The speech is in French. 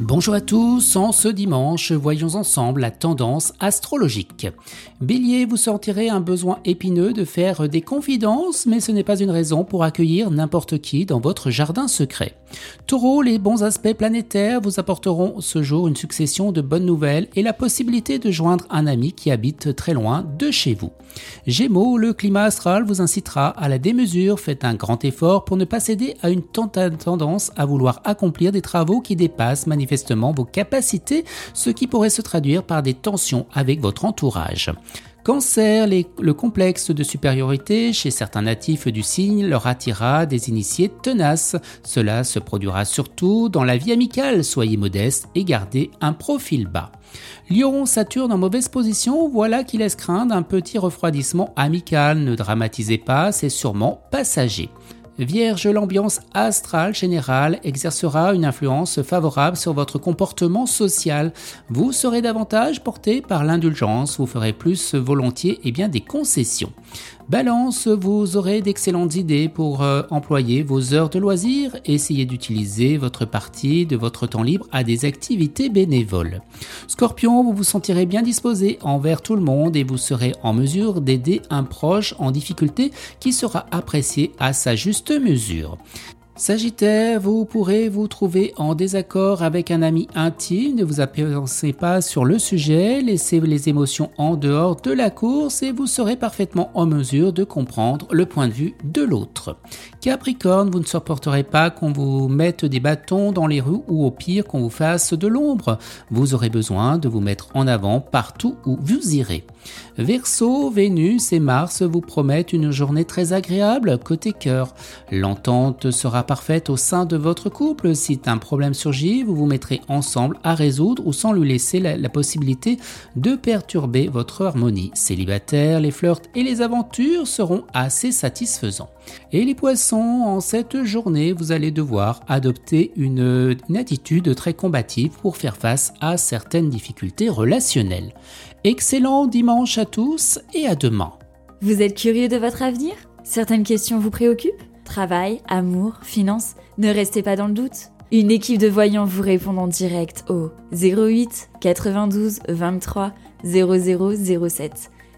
Bonjour à tous, en ce dimanche, voyons ensemble la tendance astrologique. Bélier, vous sentirez un besoin épineux de faire des confidences, mais ce n'est pas une raison pour accueillir n'importe qui dans votre jardin secret. Taureau, les bons aspects planétaires vous apporteront ce jour une succession de bonnes nouvelles et la possibilité de joindre un ami qui habite très loin de chez vous. Gémeaux, le climat astral vous incitera à la démesure, faites un grand effort pour ne pas céder à une tendance à vouloir accomplir des travaux qui dépassent manifestement vos capacités, ce qui pourrait se traduire par des tensions avec votre entourage. Cancer, le complexe de supériorité chez certains natifs du signe leur attira des initiés tenaces. Cela se produira surtout dans la vie amicale. Soyez modeste et gardez un profil bas. Lion, Saturne en mauvaise position, voilà qui laisse craindre un petit refroidissement amical. Ne dramatisez pas, c'est sûrement passager. Vierge, l'ambiance astrale générale exercera une influence favorable sur votre comportement social. Vous serez davantage porté par l'indulgence, vous ferez plus volontiers et bien, des concessions. Balance, vous aurez d'excellentes idées pour euh, employer vos heures de loisirs. Essayez d'utiliser votre partie de votre temps libre à des activités bénévoles. Scorpion, vous vous sentirez bien disposé envers tout le monde et vous serez en mesure d'aider un proche en difficulté qui sera apprécié à sa juste mesure. Sagittaire, vous pourrez vous trouver en désaccord avec un ami intime, ne vous appréhendez pas sur le sujet, laissez les émotions en dehors de la course et vous serez parfaitement en mesure de comprendre le point de vue de l'autre. Capricorne, vous ne supporterez pas qu'on vous mette des bâtons dans les roues ou au pire qu'on vous fasse de l'ombre. Vous aurez besoin de vous mettre en avant partout où vous irez. Verseau, Vénus et Mars vous promettent une journée très agréable côté cœur. L'entente sera parfaite au sein de votre couple. Si un problème surgit, vous vous mettrez ensemble à résoudre ou sans lui laisser la, la possibilité de perturber votre harmonie. Célibataire, les flirts et les aventures seront assez satisfaisants. Et les poissons, en cette journée, vous allez devoir adopter une, attitude très combative pour faire face à certaines difficultés relationnelles. Excellent dimanche à tous et à demain. Vous êtes curieux de votre avenir? Certaines questions vous préoccupent? Travail, amour, finances? Ne restez pas dans le doute. Une équipe de voyants vous répond en direct au 08 92 23 0007.